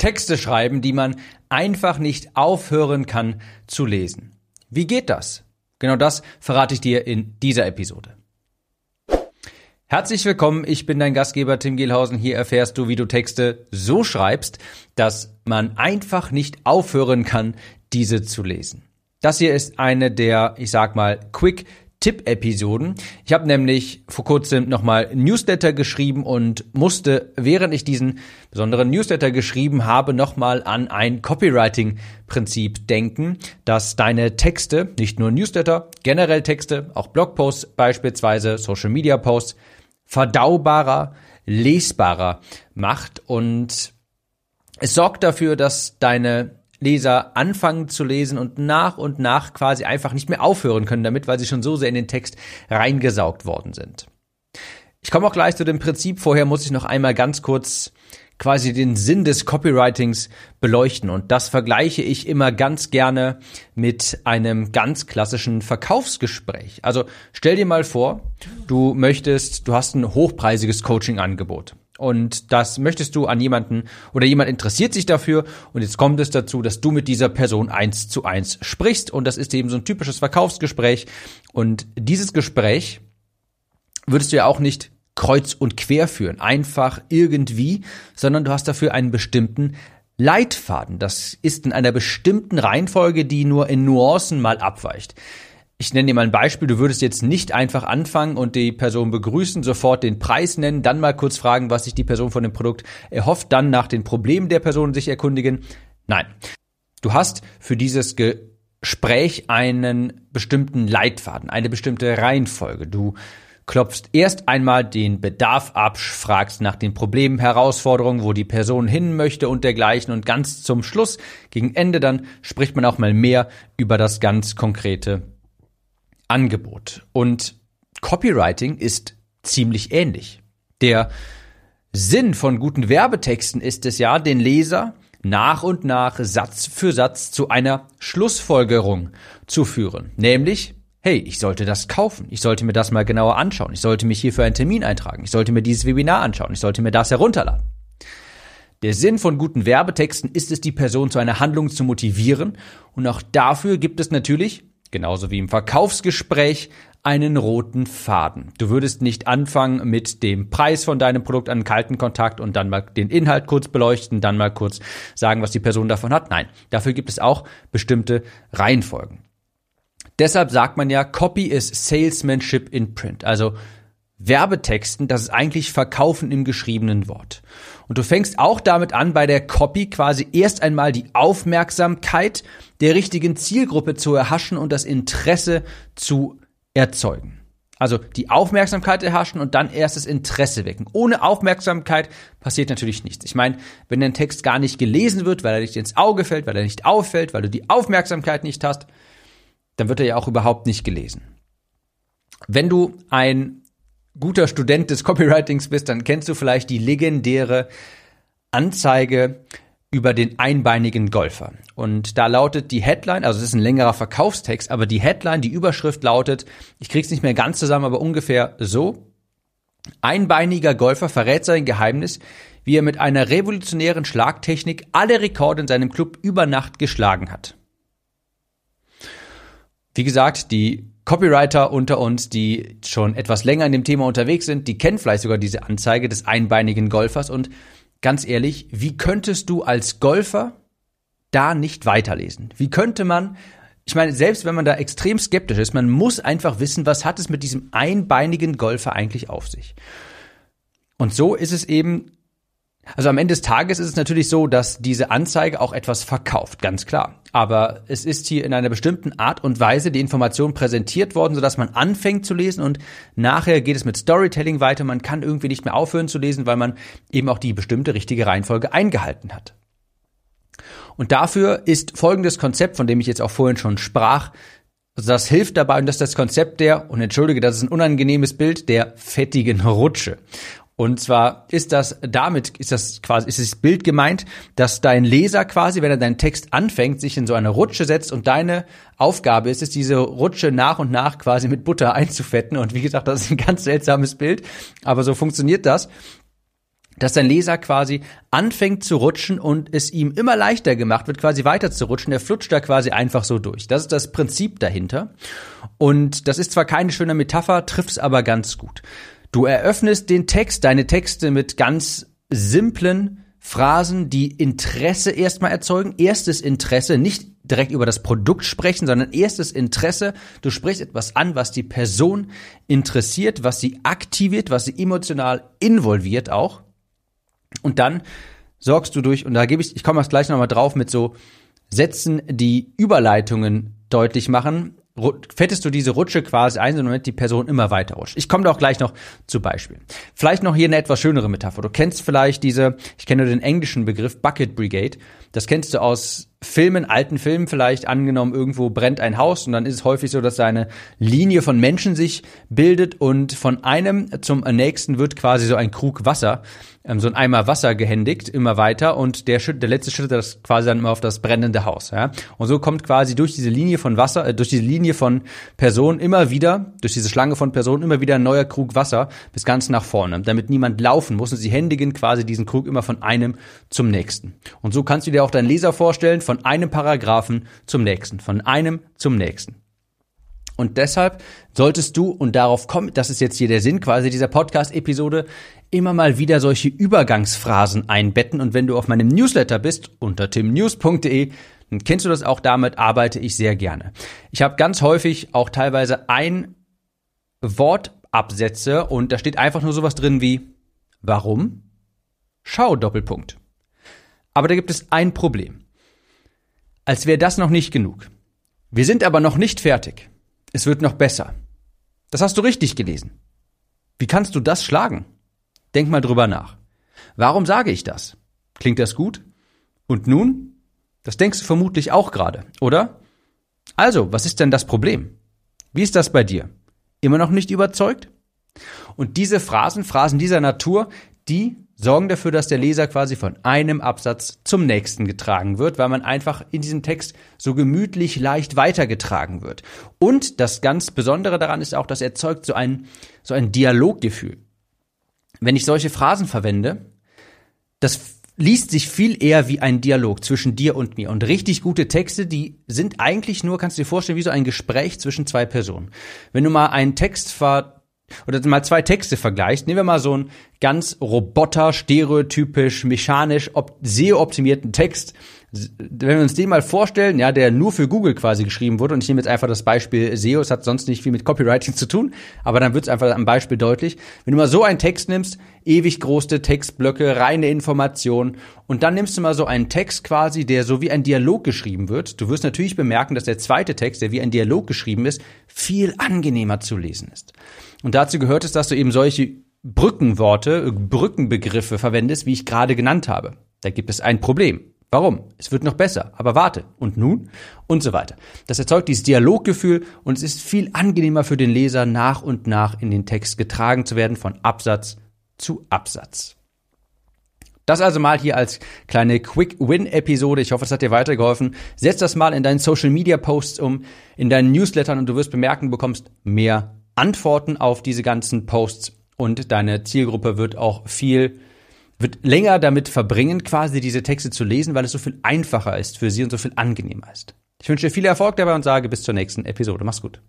Texte schreiben, die man einfach nicht aufhören kann zu lesen. Wie geht das? Genau das verrate ich dir in dieser Episode. Herzlich willkommen, ich bin dein Gastgeber Tim Gehlhausen. Hier erfährst du, wie du Texte so schreibst, dass man einfach nicht aufhören kann, diese zu lesen. Das hier ist eine der, ich sag mal, Quick Tipp-Episoden. Ich habe nämlich vor kurzem nochmal Newsletter geschrieben und musste, während ich diesen besonderen Newsletter geschrieben habe, nochmal an ein Copywriting-Prinzip denken, dass deine Texte, nicht nur Newsletter, generell Texte, auch Blogposts beispielsweise, Social-Media-Posts, verdaubarer, lesbarer macht und es sorgt dafür, dass deine Leser anfangen zu lesen und nach und nach quasi einfach nicht mehr aufhören können damit, weil sie schon so sehr in den Text reingesaugt worden sind. Ich komme auch gleich zu dem Prinzip. Vorher muss ich noch einmal ganz kurz quasi den Sinn des Copywritings beleuchten. Und das vergleiche ich immer ganz gerne mit einem ganz klassischen Verkaufsgespräch. Also stell dir mal vor, du möchtest, du hast ein hochpreisiges Coaching-Angebot. Und das möchtest du an jemanden oder jemand interessiert sich dafür und jetzt kommt es dazu, dass du mit dieser Person eins zu eins sprichst und das ist eben so ein typisches Verkaufsgespräch und dieses Gespräch würdest du ja auch nicht kreuz und quer führen, einfach irgendwie, sondern du hast dafür einen bestimmten Leitfaden. Das ist in einer bestimmten Reihenfolge, die nur in Nuancen mal abweicht. Ich nenne dir mal ein Beispiel. Du würdest jetzt nicht einfach anfangen und die Person begrüßen, sofort den Preis nennen, dann mal kurz fragen, was sich die Person von dem Produkt erhofft, dann nach den Problemen der Person sich erkundigen. Nein. Du hast für dieses Gespräch einen bestimmten Leitfaden, eine bestimmte Reihenfolge. Du klopfst erst einmal den Bedarf ab, fragst nach den Problemen, Herausforderungen, wo die Person hin möchte und dergleichen und ganz zum Schluss, gegen Ende dann, spricht man auch mal mehr über das ganz konkrete Angebot. Und Copywriting ist ziemlich ähnlich. Der Sinn von guten Werbetexten ist es ja, den Leser nach und nach Satz für Satz zu einer Schlussfolgerung zu führen. Nämlich, hey, ich sollte das kaufen. Ich sollte mir das mal genauer anschauen. Ich sollte mich hier für einen Termin eintragen. Ich sollte mir dieses Webinar anschauen. Ich sollte mir das herunterladen. Der Sinn von guten Werbetexten ist es, die Person zu einer Handlung zu motivieren. Und auch dafür gibt es natürlich genauso wie im Verkaufsgespräch, einen roten Faden. Du würdest nicht anfangen mit dem Preis von deinem Produkt an kalten Kontakt und dann mal den Inhalt kurz beleuchten, dann mal kurz sagen, was die Person davon hat. Nein, dafür gibt es auch bestimmte Reihenfolgen. Deshalb sagt man ja, Copy is Salesmanship in Print. Also Werbetexten, das ist eigentlich Verkaufen im geschriebenen Wort. Und du fängst auch damit an, bei der Copy quasi erst einmal die Aufmerksamkeit der richtigen Zielgruppe zu erhaschen und das Interesse zu erzeugen. Also die Aufmerksamkeit erhaschen und dann erst das Interesse wecken. Ohne Aufmerksamkeit passiert natürlich nichts. Ich meine, wenn dein Text gar nicht gelesen wird, weil er nicht ins Auge fällt, weil er nicht auffällt, weil du die Aufmerksamkeit nicht hast, dann wird er ja auch überhaupt nicht gelesen. Wenn du ein guter Student des Copywritings bist, dann kennst du vielleicht die legendäre Anzeige über den einbeinigen Golfer. Und da lautet die Headline, also es ist ein längerer Verkaufstext, aber die Headline, die Überschrift lautet, ich krieg's nicht mehr ganz zusammen, aber ungefähr so. Einbeiniger Golfer verrät sein Geheimnis, wie er mit einer revolutionären Schlagtechnik alle Rekorde in seinem Club über Nacht geschlagen hat. Wie gesagt, die Copywriter unter uns, die schon etwas länger in dem Thema unterwegs sind, die kennen vielleicht sogar diese Anzeige des einbeinigen Golfers und ganz ehrlich, wie könntest du als Golfer da nicht weiterlesen? Wie könnte man, ich meine, selbst wenn man da extrem skeptisch ist, man muss einfach wissen, was hat es mit diesem einbeinigen Golfer eigentlich auf sich? Und so ist es eben also am Ende des Tages ist es natürlich so, dass diese Anzeige auch etwas verkauft, ganz klar. Aber es ist hier in einer bestimmten Art und Weise die Information präsentiert worden, sodass man anfängt zu lesen und nachher geht es mit Storytelling weiter. Man kann irgendwie nicht mehr aufhören zu lesen, weil man eben auch die bestimmte richtige Reihenfolge eingehalten hat. Und dafür ist folgendes Konzept, von dem ich jetzt auch vorhin schon sprach, also das hilft dabei und das ist das Konzept der, und entschuldige, das ist ein unangenehmes Bild, der fettigen Rutsche. Und zwar ist das damit, ist das quasi, ist das Bild gemeint, dass dein Leser quasi, wenn er deinen Text anfängt, sich in so eine Rutsche setzt und deine Aufgabe ist es, diese Rutsche nach und nach quasi mit Butter einzufetten. Und wie gesagt, das ist ein ganz seltsames Bild, aber so funktioniert das. dass dein Leser quasi anfängt zu rutschen und es ihm immer leichter gemacht wird, quasi weiter zu rutschen. Der flutscht da quasi einfach so durch. Das ist das Prinzip dahinter. Und das ist zwar keine schöne Metapher, trifft es aber ganz gut. Du eröffnest den Text, deine Texte mit ganz simplen Phrasen, die Interesse erstmal erzeugen. Erstes Interesse, nicht direkt über das Produkt sprechen, sondern erstes Interesse. Du sprichst etwas an, was die Person interessiert, was sie aktiviert, was sie emotional involviert auch. Und dann sorgst du durch, und da gebe ich, ich komme gleich nochmal drauf mit so Sätzen, die Überleitungen deutlich machen, fettest du diese Rutsche quasi ein, damit die Person immer weiter rutscht. Ich komme da auch gleich noch zu Beispielen. Vielleicht noch hier eine etwas schönere Metapher. Du kennst vielleicht diese, ich kenne nur den englischen Begriff Bucket Brigade. Das kennst du aus Filmen, alten Filmen vielleicht, angenommen, irgendwo brennt ein Haus und dann ist es häufig so, dass eine Linie von Menschen sich bildet und von einem zum nächsten wird quasi so ein Krug Wasser, ähm, so ein Eimer Wasser gehändigt, immer weiter und der, der letzte schüttet das quasi dann immer auf das brennende Haus. Ja? Und so kommt quasi durch diese Linie von Wasser, äh, durch diese Linie von Personen immer wieder, durch diese Schlange von Personen immer wieder ein neuer Krug Wasser bis ganz nach vorne, damit niemand laufen muss und sie händigen quasi diesen Krug immer von einem zum nächsten. Und so kannst du dir auch deinen Leser vorstellen, von einem Paragraphen zum nächsten, von einem zum nächsten. Und deshalb solltest du, und darauf kommt, das ist jetzt hier der Sinn quasi dieser Podcast-Episode, immer mal wieder solche Übergangsphrasen einbetten. Und wenn du auf meinem Newsletter bist, unter timnews.de, dann kennst du das auch, damit arbeite ich sehr gerne. Ich habe ganz häufig auch teilweise ein Wortabsätze und da steht einfach nur sowas drin wie Warum? Schau Doppelpunkt. Aber da gibt es ein Problem als wäre das noch nicht genug. Wir sind aber noch nicht fertig. Es wird noch besser. Das hast du richtig gelesen. Wie kannst du das schlagen? Denk mal drüber nach. Warum sage ich das? Klingt das gut? Und nun? Das denkst du vermutlich auch gerade, oder? Also, was ist denn das Problem? Wie ist das bei dir? Immer noch nicht überzeugt? Und diese Phrasen, Phrasen dieser Natur, die sorgen dafür, dass der Leser quasi von einem Absatz zum nächsten getragen wird, weil man einfach in diesem Text so gemütlich leicht weitergetragen wird. Und das ganz Besondere daran ist auch, dass er erzeugt so ein, so ein Dialoggefühl. Wenn ich solche Phrasen verwende, das liest sich viel eher wie ein Dialog zwischen dir und mir. Und richtig gute Texte, die sind eigentlich nur, kannst du dir vorstellen, wie so ein Gespräch zwischen zwei Personen. Wenn du mal einen Text ver oder mal zwei Texte vergleichst, nehmen wir mal so einen ganz roboter, stereotypisch, mechanisch, SEO-optimierten Text. Wenn wir uns den mal vorstellen, ja, der nur für Google quasi geschrieben wurde, und ich nehme jetzt einfach das Beispiel SEO, es hat sonst nicht viel mit Copywriting zu tun, aber dann wird es einfach am Beispiel deutlich. Wenn du mal so einen Text nimmst, ewig große Textblöcke, reine Information, und dann nimmst du mal so einen Text quasi, der so wie ein Dialog geschrieben wird, du wirst natürlich bemerken, dass der zweite Text, der wie ein Dialog geschrieben ist, viel angenehmer zu lesen ist. Und dazu gehört es, dass du eben solche Brückenworte, Brückenbegriffe verwendest, wie ich gerade genannt habe. Da gibt es ein Problem. Warum? Es wird noch besser, aber warte. Und nun? Und so weiter. Das erzeugt dieses Dialoggefühl und es ist viel angenehmer für den Leser, nach und nach in den Text getragen zu werden, von Absatz zu Absatz. Das also mal hier als kleine Quick-Win-Episode. Ich hoffe, es hat dir weitergeholfen. Setz das mal in deinen Social-Media-Posts um, in deinen Newslettern und du wirst bemerken, du bekommst mehr Antworten auf diese ganzen Posts und deine Zielgruppe wird auch viel wird länger damit verbringen, quasi diese Texte zu lesen, weil es so viel einfacher ist für sie und so viel angenehmer ist. Ich wünsche dir viel Erfolg dabei und sage bis zur nächsten Episode. Mach's gut.